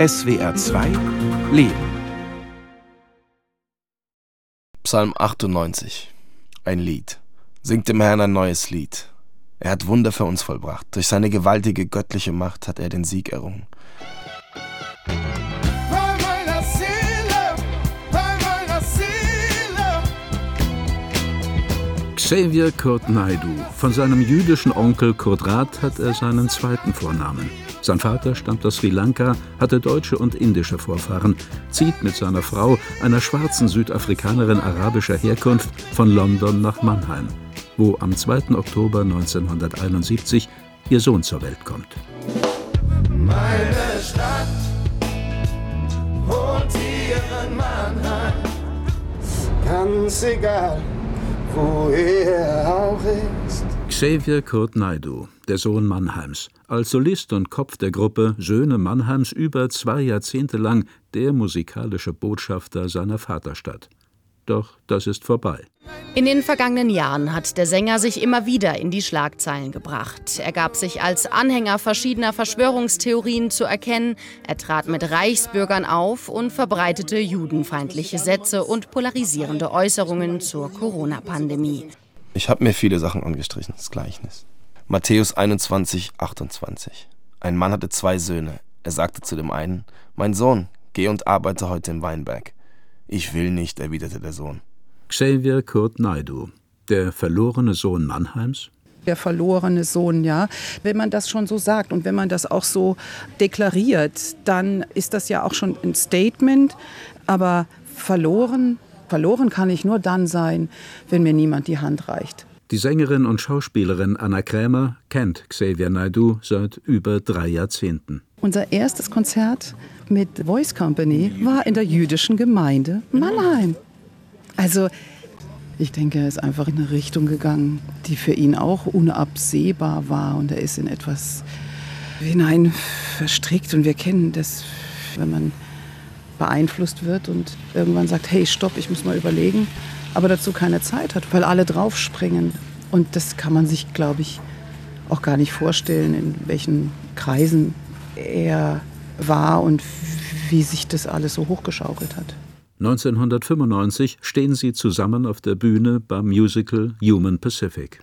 SWR 2 Leben. Psalm 98. Ein Lied. Singt dem Herrn ein neues Lied. Er hat Wunder für uns vollbracht. Durch seine gewaltige göttliche Macht hat er den Sieg errungen. Xavier Kurt Naidu. Von seinem jüdischen Onkel Kurt Rath hat er seinen zweiten Vornamen. Sein Vater stammt aus Sri Lanka, hatte deutsche und indische Vorfahren, zieht mit seiner Frau, einer schwarzen Südafrikanerin arabischer Herkunft, von London nach Mannheim, wo am 2. Oktober 1971 ihr Sohn zur Welt kommt. Meine Stadt wohnt hier in Mannheim, ganz egal wo er auch ist. Xavier Kurt Naidu, der Sohn Mannheims, als Solist und Kopf der Gruppe Söhne Mannheims über zwei Jahrzehnte lang der musikalische Botschafter seiner Vaterstadt. Doch das ist vorbei. In den vergangenen Jahren hat der Sänger sich immer wieder in die Schlagzeilen gebracht. Er gab sich als Anhänger verschiedener Verschwörungstheorien zu erkennen, er trat mit Reichsbürgern auf und verbreitete judenfeindliche Sätze und polarisierende Äußerungen zur Corona-Pandemie. Ich habe mir viele Sachen angestrichen, das Gleichnis. Matthäus 21, 28. Ein Mann hatte zwei Söhne. Er sagte zu dem einen, Mein Sohn, geh und arbeite heute im Weinberg. Ich will nicht, erwiderte der Sohn. Xavier Kurt Naidu, der verlorene Sohn Mannheims? Der verlorene Sohn, ja. Wenn man das schon so sagt und wenn man das auch so deklariert, dann ist das ja auch schon ein Statement. Aber verloren, verloren kann ich nur dann sein, wenn mir niemand die Hand reicht. Die Sängerin und Schauspielerin Anna Krämer kennt Xavier Naidu seit über drei Jahrzehnten. Unser erstes Konzert mit Voice Company war in der jüdischen Gemeinde Mannheim. Also ich denke, er ist einfach in eine Richtung gegangen, die für ihn auch unabsehbar war und er ist in etwas hinein verstrickt und wir kennen das, wenn man beeinflusst wird und irgendwann sagt, hey, stopp, ich muss mal überlegen, aber dazu keine Zeit hat, weil alle draufspringen. Und das kann man sich, glaube ich, auch gar nicht vorstellen, in welchen Kreisen er war und wie sich das alles so hochgeschaukelt hat. 1995 stehen sie zusammen auf der Bühne beim Musical Human Pacific.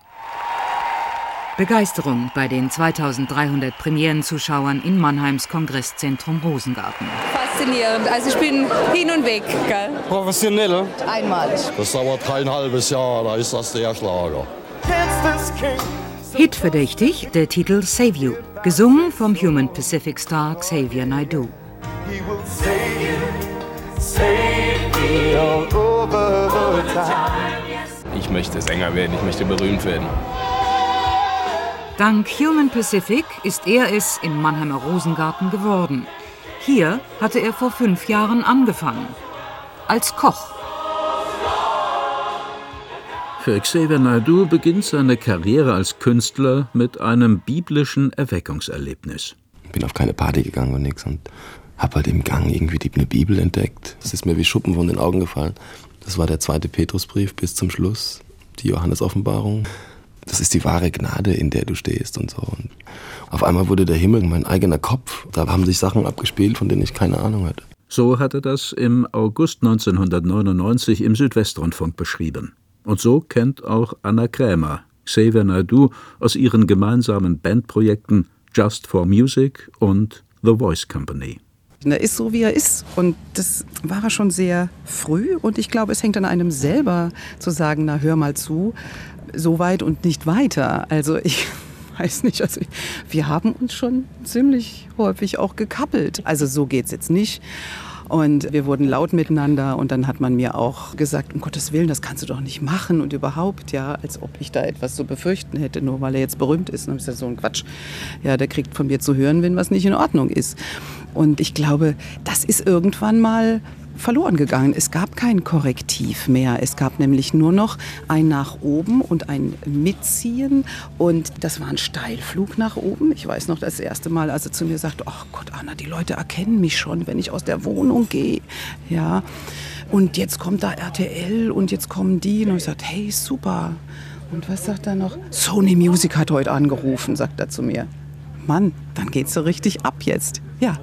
Begeisterung bei den 2300 Premierenzuschauern in Mannheims Kongresszentrum Rosengarten. Faszinierend. Also ich bin hin und weg. Gell? Professionell. Einmalig. Das dauert kein halbes Jahr, da ist das der Schlager. Hitverdächtig der Titel Save You, gesungen vom Human Pacific Star Xavier Naidoo. Ich möchte Sänger werden, ich möchte berühmt werden. Dank Human Pacific ist er es im Mannheimer Rosengarten geworden. Hier hatte er vor fünf Jahren angefangen. Als Koch. Für Xavier Naidoo beginnt seine Karriere als Künstler mit einem biblischen Erweckungserlebnis. Ich bin auf keine Party gegangen und nichts und hab halt im Gang irgendwie die, eine Bibel entdeckt. Es ist mir wie Schuppen von den Augen gefallen. Das war der zweite Petrusbrief bis zum Schluss, die Johannesoffenbarung. Das ist die wahre Gnade, in der du stehst und so. Und auf einmal wurde der Himmel mein eigener Kopf. Da haben sich Sachen abgespielt, von denen ich keine Ahnung hatte. So hat er das im August 1999 im Südwestrundfunk beschrieben. Und so kennt auch Anna Krämer Xavier Naidoo aus ihren gemeinsamen Bandprojekten Just for Music und The Voice Company. Er ist so, wie er ist. Und das war er schon sehr früh. Und ich glaube, es hängt an einem selber zu sagen, na hör mal zu, so weit und nicht weiter. Also ich weiß nicht, also wir haben uns schon ziemlich häufig auch gekappelt. Also so geht es jetzt nicht. Und wir wurden laut miteinander und dann hat man mir auch gesagt, um Gottes Willen, das kannst du doch nicht machen und überhaupt, ja, als ob ich da etwas zu befürchten hätte, nur weil er jetzt berühmt ist. Und dann habe ich so ein Quatsch. Ja, der kriegt von mir zu hören, wenn was nicht in Ordnung ist. Und ich glaube, das ist irgendwann mal verloren gegangen. Es gab kein Korrektiv mehr. Es gab nämlich nur noch ein nach oben und ein Mitziehen. Und das war ein Steilflug nach oben. Ich weiß noch das erste Mal, als er zu mir sagte, ach Gott, Anna, die Leute erkennen mich schon, wenn ich aus der Wohnung gehe. Ja. Und jetzt kommt da RTL und jetzt kommen die. Und ich sagte, hey, super. Und was sagt er noch? Sony Music hat heute angerufen, sagt er zu mir. Mann, dann geht's so richtig ab jetzt. Ja.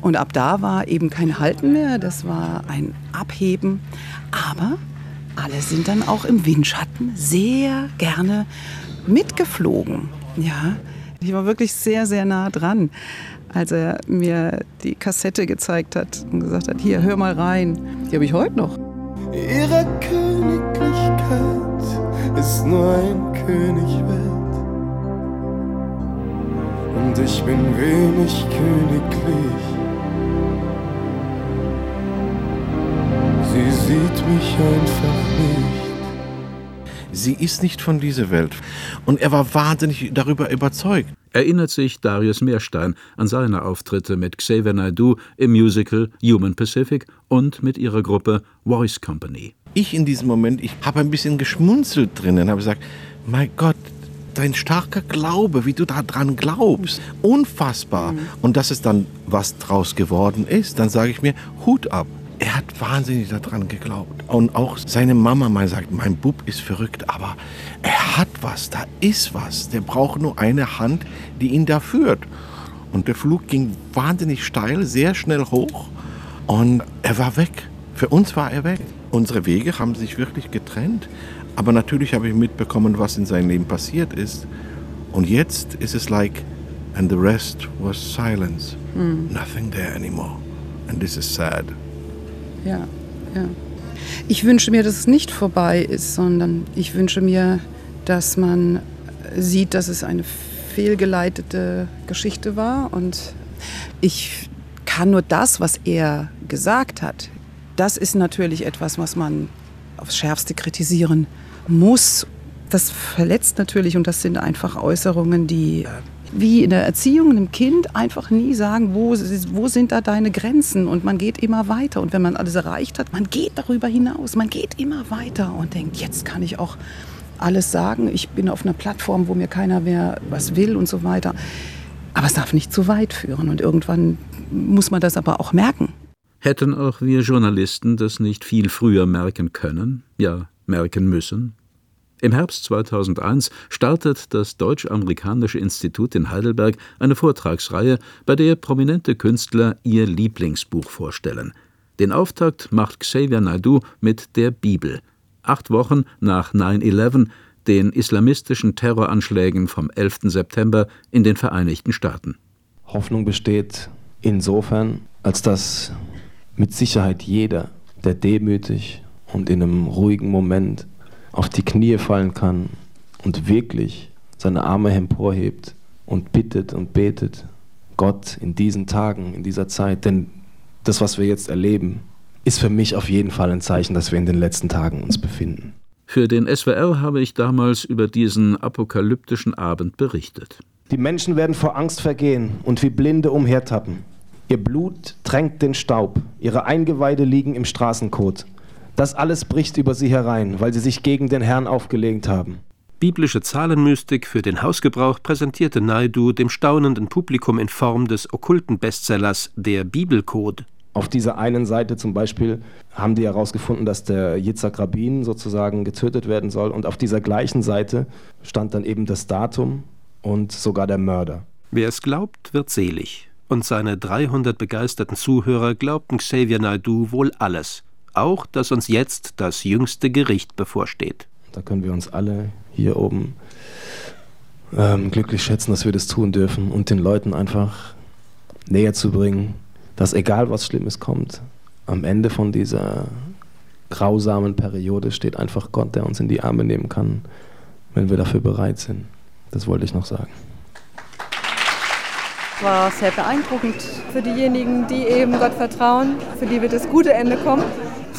Und ab da war eben kein Halten mehr, das war ein Abheben. Aber alle sind dann auch im Windschatten sehr gerne mitgeflogen. Ja, ich war wirklich sehr, sehr nah dran, als er mir die Kassette gezeigt hat und gesagt hat, hier, hör mal rein. Die habe ich heute noch. Ihre Königlichkeit ist nur ein König wert. Und ich bin wenig königlich. Sie sieht mich einfach nicht. Sie ist nicht von dieser Welt. Und er war wahnsinnig darüber überzeugt. Erinnert sich Darius Meerstein an seine Auftritte mit Xavier Naidoo im Musical Human Pacific und mit ihrer Gruppe Voice Company. Ich in diesem Moment, ich habe ein bisschen geschmunzelt drinnen, habe gesagt, mein Gott, dein starker Glaube, wie du daran glaubst, unfassbar. Mhm. Und dass es dann was draus geworden ist, dann sage ich mir, Hut ab er hat wahnsinnig daran geglaubt. Und auch seine Mama mal sagt, mein Bub ist verrückt, aber er hat was, da ist was. Der braucht nur eine Hand, die ihn da führt. Und der Flug ging wahnsinnig steil, sehr schnell hoch und er war weg. Für uns war er weg. Unsere Wege haben sich wirklich getrennt. Aber natürlich habe ich mitbekommen, was in seinem Leben passiert ist. Und jetzt ist es like, and the rest was silence. Mm. Nothing there anymore. And this is sad ja, ja. Ich wünsche mir, dass es nicht vorbei ist, sondern ich wünsche mir, dass man sieht, dass es eine fehlgeleitete Geschichte war. Und ich kann nur das, was er gesagt hat, das ist natürlich etwas, was man aufs Schärfste kritisieren muss. Das verletzt natürlich und das sind einfach Äußerungen, die wie in der Erziehung einem Kind einfach nie sagen, wo, wo sind da deine Grenzen und man geht immer weiter und wenn man alles erreicht hat, man geht darüber hinaus, man geht immer weiter und denkt, jetzt kann ich auch alles sagen, ich bin auf einer Plattform, wo mir keiner mehr was will und so weiter. Aber es darf nicht zu weit führen und irgendwann muss man das aber auch merken. Hätten auch wir Journalisten das nicht viel früher merken können, ja merken müssen? Im Herbst 2001 startet das Deutsch-Amerikanische Institut in Heidelberg eine Vortragsreihe, bei der prominente Künstler ihr Lieblingsbuch vorstellen. Den Auftakt macht Xavier Naidoo mit der Bibel. Acht Wochen nach 9-11, den islamistischen Terroranschlägen vom 11. September in den Vereinigten Staaten. Hoffnung besteht insofern, als dass mit Sicherheit jeder, der demütig und in einem ruhigen Moment auf die Knie fallen kann und wirklich seine Arme emporhebt und bittet und betet, Gott in diesen Tagen, in dieser Zeit, denn das, was wir jetzt erleben, ist für mich auf jeden Fall ein Zeichen, dass wir in den letzten Tagen uns befinden. Für den SWR habe ich damals über diesen apokalyptischen Abend berichtet. Die Menschen werden vor Angst vergehen und wie Blinde umhertappen. Ihr Blut tränkt den Staub, ihre Eingeweide liegen im Straßenkot. Das alles bricht über sie herein, weil sie sich gegen den Herrn aufgelegt haben. Biblische Zahlenmystik für den Hausgebrauch präsentierte Naidu dem staunenden Publikum in Form des okkulten Bestsellers Der Bibelcode. Auf dieser einen Seite zum Beispiel haben die herausgefunden, dass der Yitzhak Rabin sozusagen getötet werden soll. Und auf dieser gleichen Seite stand dann eben das Datum und sogar der Mörder. Wer es glaubt, wird selig. Und seine 300 begeisterten Zuhörer glaubten Xavier Naidu wohl alles auch, dass uns jetzt das jüngste Gericht bevorsteht. Da können wir uns alle hier oben ähm, glücklich schätzen, dass wir das tun dürfen und den Leuten einfach näher zu bringen, dass egal was Schlimmes kommt, am Ende von dieser grausamen Periode steht einfach Gott, der uns in die Arme nehmen kann, wenn wir dafür bereit sind. Das wollte ich noch sagen war sehr beeindruckend für diejenigen, die eben Gott vertrauen, für die wird das gute Ende kommen.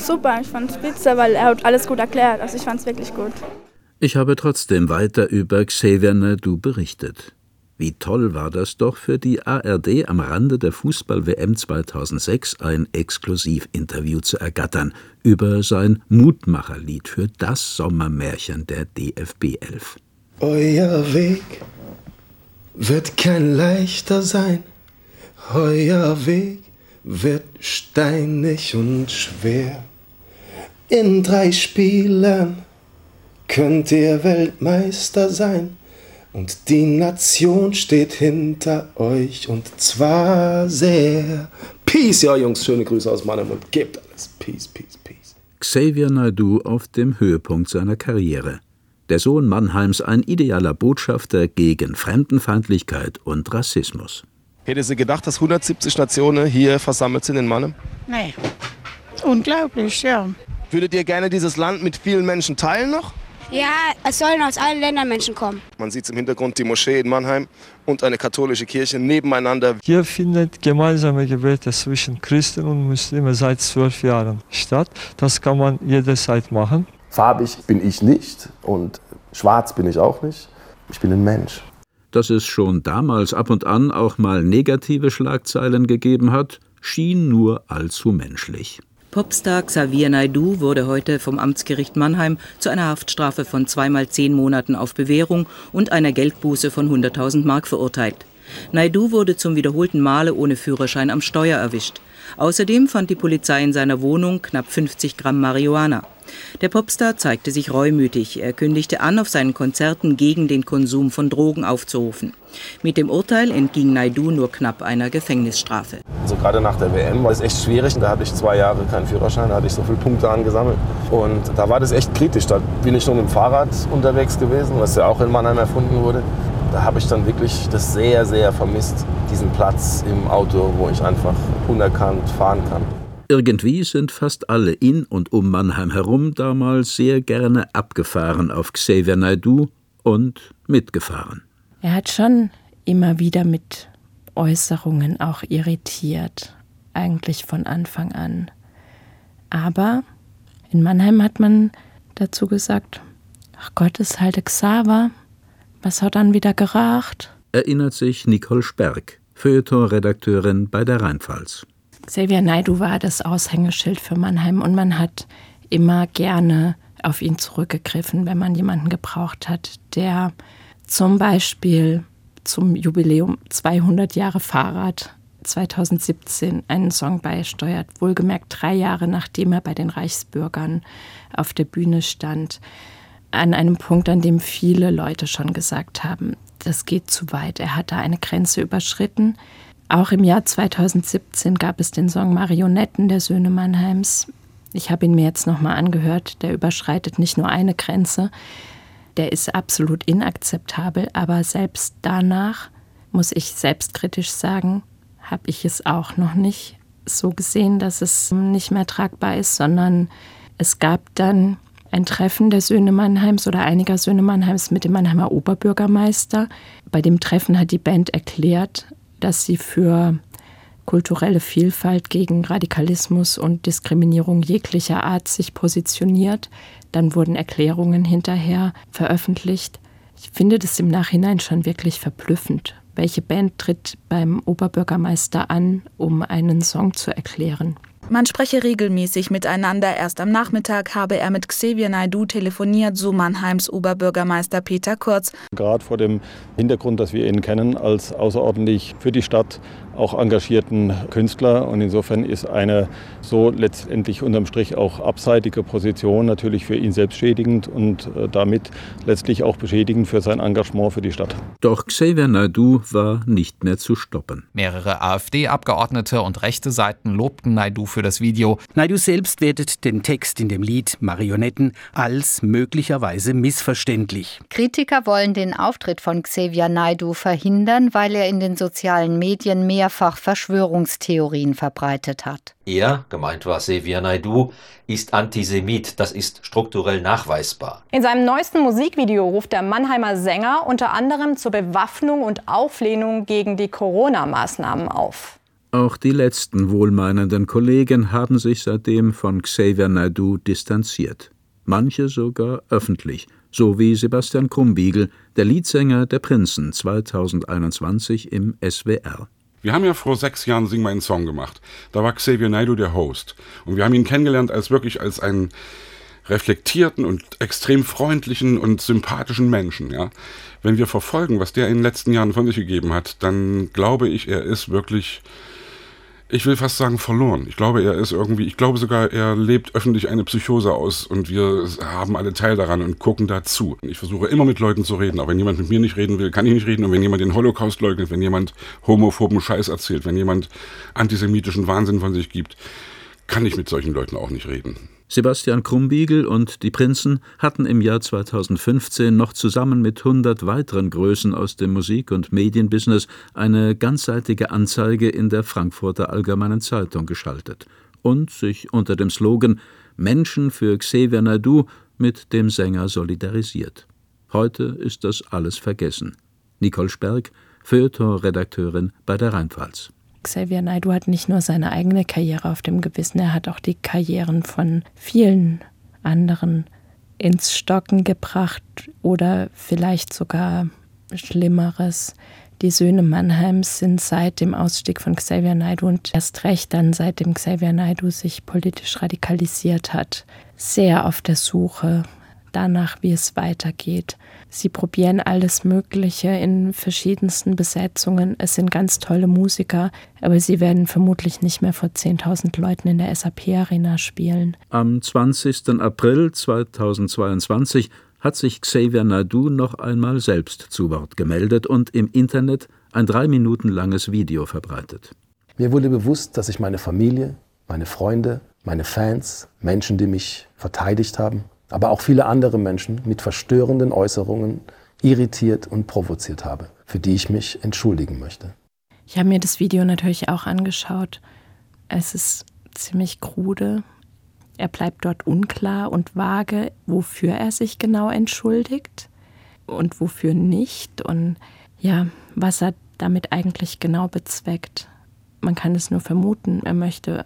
Super, ich fand es spitze, weil er hat alles gut erklärt. Also ich fand es wirklich gut. Ich habe trotzdem weiter über Xavier Nadu berichtet. Wie toll war das doch für die ARD am Rande der Fußball-WM 2006 ein Exklusivinterview zu ergattern über sein Mutmacherlied für das Sommermärchen der DFB 11. Euer Weg wird kein leichter sein, euer Weg wird steinig und schwer. In drei Spielen könnt ihr Weltmeister sein, Und die Nation steht hinter euch und zwar sehr. Peace, ja Jungs, schöne Grüße aus Mannheim und gebt alles. Peace, peace, peace. Xavier Naidu auf dem Höhepunkt seiner Karriere. Der Sohn Mannheims ein idealer Botschafter gegen Fremdenfeindlichkeit und Rassismus. Hätte sie gedacht, dass 170 Nationen hier versammelt sind in Mannheim? Nee. Unglaublich, ja. Würdet ihr gerne dieses Land mit vielen Menschen teilen noch? Ja, es sollen aus allen Ländern Menschen kommen. Man sieht im Hintergrund die Moschee in Mannheim und eine katholische Kirche nebeneinander. Hier findet gemeinsame Gebete zwischen Christen und Muslimen seit zwölf Jahren statt. Das kann man jederzeit machen. Farbig bin ich nicht und schwarz bin ich auch nicht. Ich bin ein Mensch. Dass es schon damals ab und an auch mal negative Schlagzeilen gegeben hat, schien nur allzu menschlich. Popstar Xavier Naidu wurde heute vom Amtsgericht Mannheim zu einer Haftstrafe von zweimal zehn Monaten auf Bewährung und einer Geldbuße von 100.000 Mark verurteilt. Naidu wurde zum wiederholten Male ohne Führerschein am Steuer erwischt. Außerdem fand die Polizei in seiner Wohnung knapp 50 Gramm Marihuana. Der Popstar zeigte sich reumütig. Er kündigte an, auf seinen Konzerten gegen den Konsum von Drogen aufzurufen. Mit dem Urteil entging Naidu nur knapp einer Gefängnisstrafe. Also gerade nach der WM war es echt schwierig. Da hatte ich zwei Jahre keinen Führerschein, da hatte ich so viele Punkte angesammelt. Und da war das echt kritisch. Da bin ich nur mit dem Fahrrad unterwegs gewesen, was ja auch in Mannheim erfunden wurde. Da habe ich dann wirklich das sehr, sehr vermisst, diesen Platz im Auto, wo ich einfach unerkannt fahren kann. Irgendwie sind fast alle in und um Mannheim herum damals sehr gerne abgefahren auf Xavier Naidu und mitgefahren. Er hat schon immer wieder mit Äußerungen auch irritiert, eigentlich von Anfang an. Aber in Mannheim hat man dazu gesagt, ach Gott, ist halt Xaver, was hat dann wieder geracht? Erinnert sich Nicole Sperg, Feuilleton-Redakteurin bei der Rheinpfalz. Xavier Naidu war das Aushängeschild für Mannheim und man hat immer gerne auf ihn zurückgegriffen, wenn man jemanden gebraucht hat, der zum Beispiel zum Jubiläum 200 Jahre Fahrrad 2017 einen Song beisteuert, wohlgemerkt drei Jahre nachdem er bei den Reichsbürgern auf der Bühne stand, an einem Punkt, an dem viele Leute schon gesagt haben, das geht zu weit, er hat da eine Grenze überschritten. Auch im Jahr 2017 gab es den Song Marionetten der Söhne Mannheims. Ich habe ihn mir jetzt nochmal angehört. Der überschreitet nicht nur eine Grenze, der ist absolut inakzeptabel, aber selbst danach, muss ich selbstkritisch sagen, habe ich es auch noch nicht so gesehen, dass es nicht mehr tragbar ist, sondern es gab dann ein Treffen der Söhne Mannheims oder einiger Söhne Mannheims mit dem Mannheimer Oberbürgermeister. Bei dem Treffen hat die Band erklärt, dass sie für kulturelle Vielfalt gegen Radikalismus und Diskriminierung jeglicher Art sich positioniert. Dann wurden Erklärungen hinterher veröffentlicht. Ich finde das im Nachhinein schon wirklich verblüffend. Welche Band tritt beim Oberbürgermeister an, um einen Song zu erklären? Man spreche regelmäßig miteinander. Erst am Nachmittag habe er mit Xavier Naidu telefoniert, so Mannheims Oberbürgermeister Peter Kurz. Gerade vor dem Hintergrund, dass wir ihn kennen als außerordentlich für die Stadt auch engagierten Künstler. Und insofern ist eine so letztendlich unterm Strich auch abseitige Position natürlich für ihn selbst schädigend und äh, damit letztlich auch beschädigend für sein Engagement für die Stadt. Doch Xavier Naidu war nicht mehr zu stoppen. Mehrere AfD-Abgeordnete und rechte Seiten lobten Naidu für das Video. Naidu selbst wertet den Text in dem Lied Marionetten als möglicherweise missverständlich. Kritiker wollen den Auftritt von Xavier Naidu verhindern, weil er in den sozialen Medien mehrfach Verschwörungstheorien verbreitet hat. Er, gemeint war Xavier Naidu, ist Antisemit. Das ist strukturell nachweisbar. In seinem neuesten Musikvideo ruft der Mannheimer Sänger unter anderem zur Bewaffnung und Auflehnung gegen die Corona-Maßnahmen auf. Auch die letzten wohlmeinenden Kollegen haben sich seitdem von Xavier Naidu distanziert. Manche sogar öffentlich, so wie Sebastian Krumbiegel, der Leadsänger der Prinzen 2021 im SWR. Wir haben ja vor sechs Jahren Sing meinen Song gemacht. Da war Xavier Naidoo der Host. Und wir haben ihn kennengelernt als wirklich als einen reflektierten und extrem freundlichen und sympathischen Menschen, ja. Wenn wir verfolgen, was der in den letzten Jahren von sich gegeben hat, dann glaube ich, er ist wirklich ich will fast sagen, verloren. Ich glaube, er ist irgendwie, ich glaube sogar, er lebt öffentlich eine Psychose aus und wir haben alle Teil daran und gucken dazu. Ich versuche immer mit Leuten zu reden, aber wenn jemand mit mir nicht reden will, kann ich nicht reden. Und wenn jemand den Holocaust leugnet, wenn jemand homophoben Scheiß erzählt, wenn jemand antisemitischen Wahnsinn von sich gibt, kann ich mit solchen Leuten auch nicht reden. Sebastian Krumbiegel und die Prinzen hatten im Jahr 2015 noch zusammen mit 100 weiteren Größen aus dem Musik- und Medienbusiness eine ganzseitige Anzeige in der Frankfurter Allgemeinen Zeitung geschaltet und sich unter dem Slogan Menschen für Xavier Naidu mit dem Sänger solidarisiert. Heute ist das alles vergessen. Nicole Sperg, Feuilleton-Redakteurin bei der Rheinpfalz. Xavier Naidoo hat nicht nur seine eigene Karriere auf dem Gewissen, er hat auch die Karrieren von vielen anderen ins Stocken gebracht oder vielleicht sogar Schlimmeres. Die Söhne Mannheims sind seit dem Ausstieg von Xavier Naidoo und erst recht dann seitdem Xavier Naidoo sich politisch radikalisiert hat, sehr auf der Suche danach, wie es weitergeht. Sie probieren alles Mögliche in verschiedensten Besetzungen. Es sind ganz tolle Musiker, aber sie werden vermutlich nicht mehr vor 10.000 Leuten in der SAP-Arena spielen. Am 20. April 2022 hat sich Xavier Nadu noch einmal selbst zu Wort gemeldet und im Internet ein drei Minuten langes Video verbreitet. Mir wurde bewusst, dass ich meine Familie, meine Freunde, meine Fans, Menschen, die mich verteidigt haben, aber auch viele andere Menschen mit verstörenden Äußerungen irritiert und provoziert habe, für die ich mich entschuldigen möchte. Ich habe mir das Video natürlich auch angeschaut. Es ist ziemlich krude. Er bleibt dort unklar und vage, wofür er sich genau entschuldigt und wofür nicht und ja, was er damit eigentlich genau bezweckt. Man kann es nur vermuten. Er möchte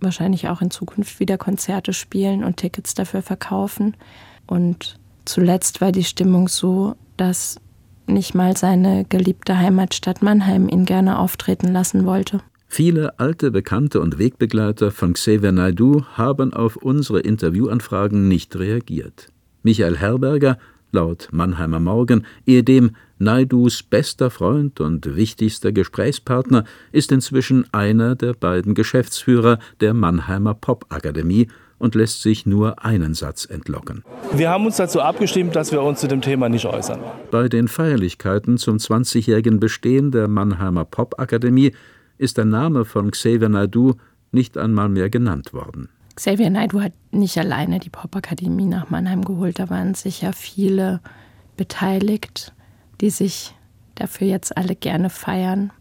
wahrscheinlich auch in Zukunft wieder Konzerte spielen und Tickets dafür verkaufen. Und zuletzt war die Stimmung so, dass nicht mal seine geliebte Heimatstadt Mannheim ihn gerne auftreten lassen wollte. Viele alte Bekannte und Wegbegleiter von Xavier Naidu haben auf unsere Interviewanfragen nicht reagiert. Michael Herberger, laut Mannheimer Morgen, ehedem Naidus bester Freund und wichtigster Gesprächspartner, ist inzwischen einer der beiden Geschäftsführer der Mannheimer Popakademie und lässt sich nur einen Satz entlocken. Wir haben uns dazu abgestimmt, dass wir uns zu dem Thema nicht äußern. Bei den Feierlichkeiten zum 20-jährigen Bestehen der Mannheimer Popakademie ist der Name von Xavier Naidu nicht einmal mehr genannt worden. Xavier Naidu hat nicht alleine die Popakademie nach Mannheim geholt, da waren sicher viele beteiligt die sich dafür jetzt alle gerne feiern.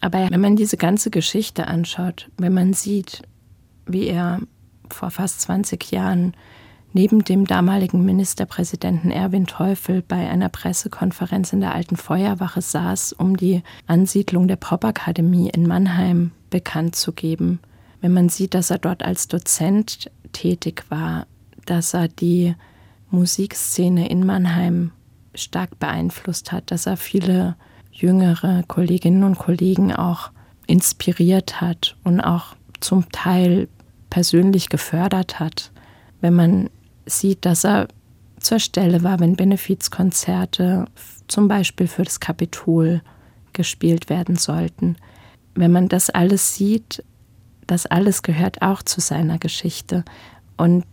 Aber wenn man diese ganze Geschichte anschaut, wenn man sieht, wie er vor fast 20 Jahren neben dem damaligen Ministerpräsidenten Erwin Teufel bei einer Pressekonferenz in der alten Feuerwache saß, um die Ansiedlung der Popakademie in Mannheim bekannt zu geben. Wenn man sieht, dass er dort als Dozent tätig war, dass er die Musikszene in Mannheim stark beeinflusst hat, dass er viele jüngere Kolleginnen und Kollegen auch inspiriert hat und auch zum Teil persönlich gefördert hat. Wenn man sieht, dass er zur Stelle war, wenn Benefizkonzerte zum Beispiel für das Kapitol gespielt werden sollten. Wenn man das alles sieht, das alles gehört auch zu seiner Geschichte. Und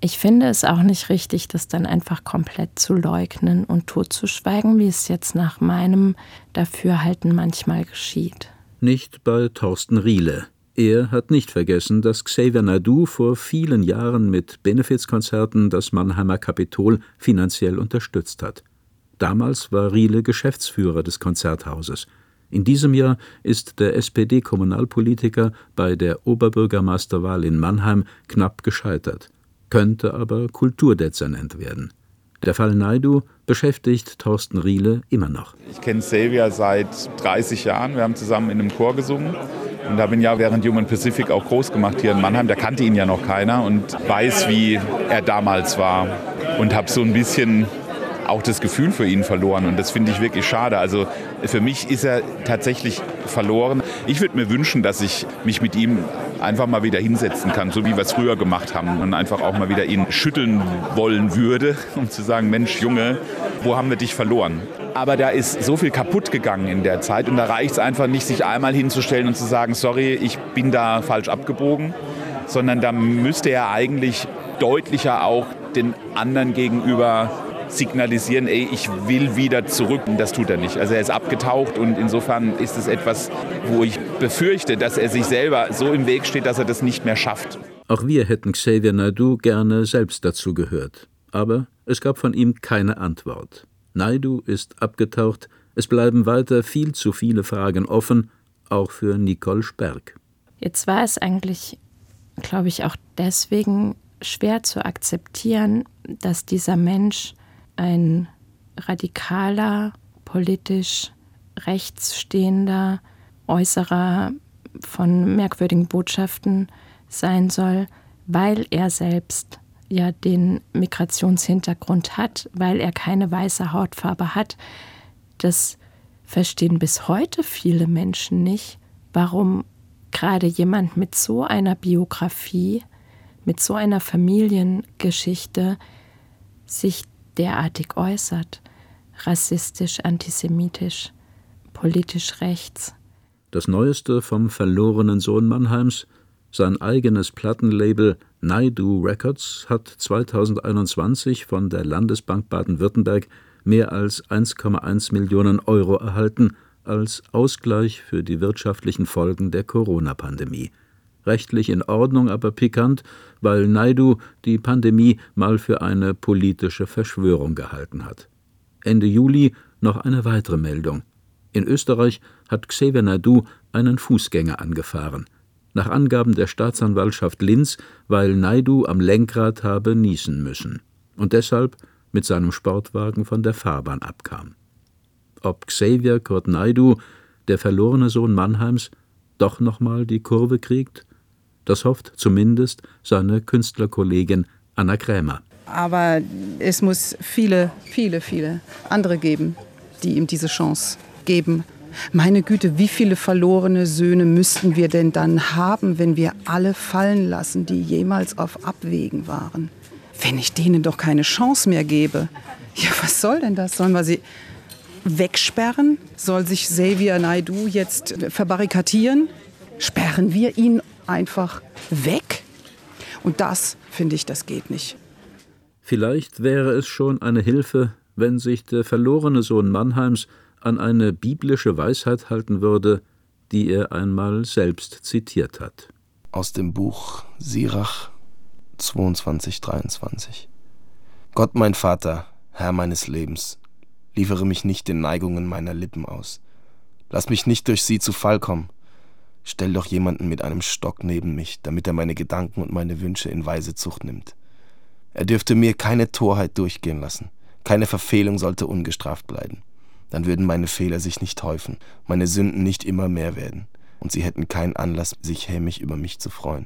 ich finde es auch nicht richtig, das dann einfach komplett zu leugnen und totzuschweigen, wie es jetzt nach meinem Dafürhalten manchmal geschieht. Nicht bei Thorsten Riele. Er hat nicht vergessen, dass Xavier Nadu vor vielen Jahren mit Benefizkonzerten das Mannheimer Kapitol finanziell unterstützt hat. Damals war Riele Geschäftsführer des Konzerthauses. In diesem Jahr ist der SPD-Kommunalpolitiker bei der Oberbürgermeisterwahl in Mannheim knapp gescheitert könnte aber Kulturdezernent werden. Der Fall Naidu beschäftigt Thorsten Riele immer noch. Ich kenne Xavier seit 30 Jahren. Wir haben zusammen in einem Chor gesungen. Und habe ihn ja während Human Pacific auch groß gemacht hier in Mannheim. Da kannte ihn ja noch keiner und weiß, wie er damals war. Und habe so ein bisschen auch das Gefühl für ihn verloren und das finde ich wirklich schade. Also für mich ist er tatsächlich verloren. Ich würde mir wünschen, dass ich mich mit ihm einfach mal wieder hinsetzen kann, so wie wir es früher gemacht haben und einfach auch mal wieder ihn schütteln wollen würde, um zu sagen, Mensch, Junge, wo haben wir dich verloren? Aber da ist so viel kaputt gegangen in der Zeit und da reicht es einfach nicht, sich einmal hinzustellen und zu sagen, sorry, ich bin da falsch abgebogen, sondern da müsste er eigentlich deutlicher auch den anderen gegenüber signalisieren, ey, ich will wieder zurück. Und das tut er nicht. Also er ist abgetaucht und insofern ist es etwas, wo ich befürchte, dass er sich selber so im Weg steht, dass er das nicht mehr schafft. Auch wir hätten Xavier Naidu gerne selbst dazu gehört. Aber es gab von ihm keine Antwort. Naidu ist abgetaucht. Es bleiben weiter viel zu viele Fragen offen, auch für Nicole Sperg. Jetzt war es eigentlich, glaube ich, auch deswegen schwer zu akzeptieren, dass dieser Mensch ein radikaler, politisch rechtsstehender Äußerer von merkwürdigen Botschaften sein soll, weil er selbst ja den Migrationshintergrund hat, weil er keine weiße Hautfarbe hat. Das verstehen bis heute viele Menschen nicht, warum gerade jemand mit so einer Biografie, mit so einer Familiengeschichte sich derartig äußert, rassistisch, antisemitisch, politisch rechts. Das Neueste vom verlorenen Sohn Mannheims, sein eigenes Plattenlabel Naidu Records, hat 2021 von der Landesbank Baden-Württemberg mehr als 1,1 Millionen Euro erhalten als Ausgleich für die wirtschaftlichen Folgen der Corona-Pandemie rechtlich in Ordnung, aber pikant, weil Naidu die Pandemie mal für eine politische Verschwörung gehalten hat. Ende Juli noch eine weitere Meldung. In Österreich hat Xavier Naidu einen Fußgänger angefahren. Nach Angaben der Staatsanwaltschaft Linz, weil Naidu am Lenkrad habe niesen müssen und deshalb mit seinem Sportwagen von der Fahrbahn abkam. Ob Xavier Kurt Naidu, der verlorene Sohn Mannheims, doch nochmal die Kurve kriegt? Das hofft zumindest seine Künstlerkollegin Anna Krämer. Aber es muss viele, viele, viele andere geben, die ihm diese Chance geben. Meine Güte, wie viele verlorene Söhne müssten wir denn dann haben, wenn wir alle fallen lassen, die jemals auf Abwägen waren? Wenn ich denen doch keine Chance mehr gebe. Ja, was soll denn das? Sollen wir sie wegsperren? Soll sich Xavier Naidu jetzt verbarrikadieren? Sperren wir ihn einfach weg. Und das, finde ich, das geht nicht. Vielleicht wäre es schon eine Hilfe, wenn sich der verlorene Sohn Mannheims an eine biblische Weisheit halten würde, die er einmal selbst zitiert hat. Aus dem Buch Sirach 22, 23. Gott mein Vater, Herr meines Lebens, liefere mich nicht den Neigungen meiner Lippen aus. Lass mich nicht durch sie zu Fall kommen. Stell doch jemanden mit einem Stock neben mich, damit er meine Gedanken und meine Wünsche in weise Zucht nimmt. Er dürfte mir keine Torheit durchgehen lassen, keine Verfehlung sollte ungestraft bleiben. Dann würden meine Fehler sich nicht häufen, meine Sünden nicht immer mehr werden, und sie hätten keinen Anlass, sich hämisch über mich zu freuen.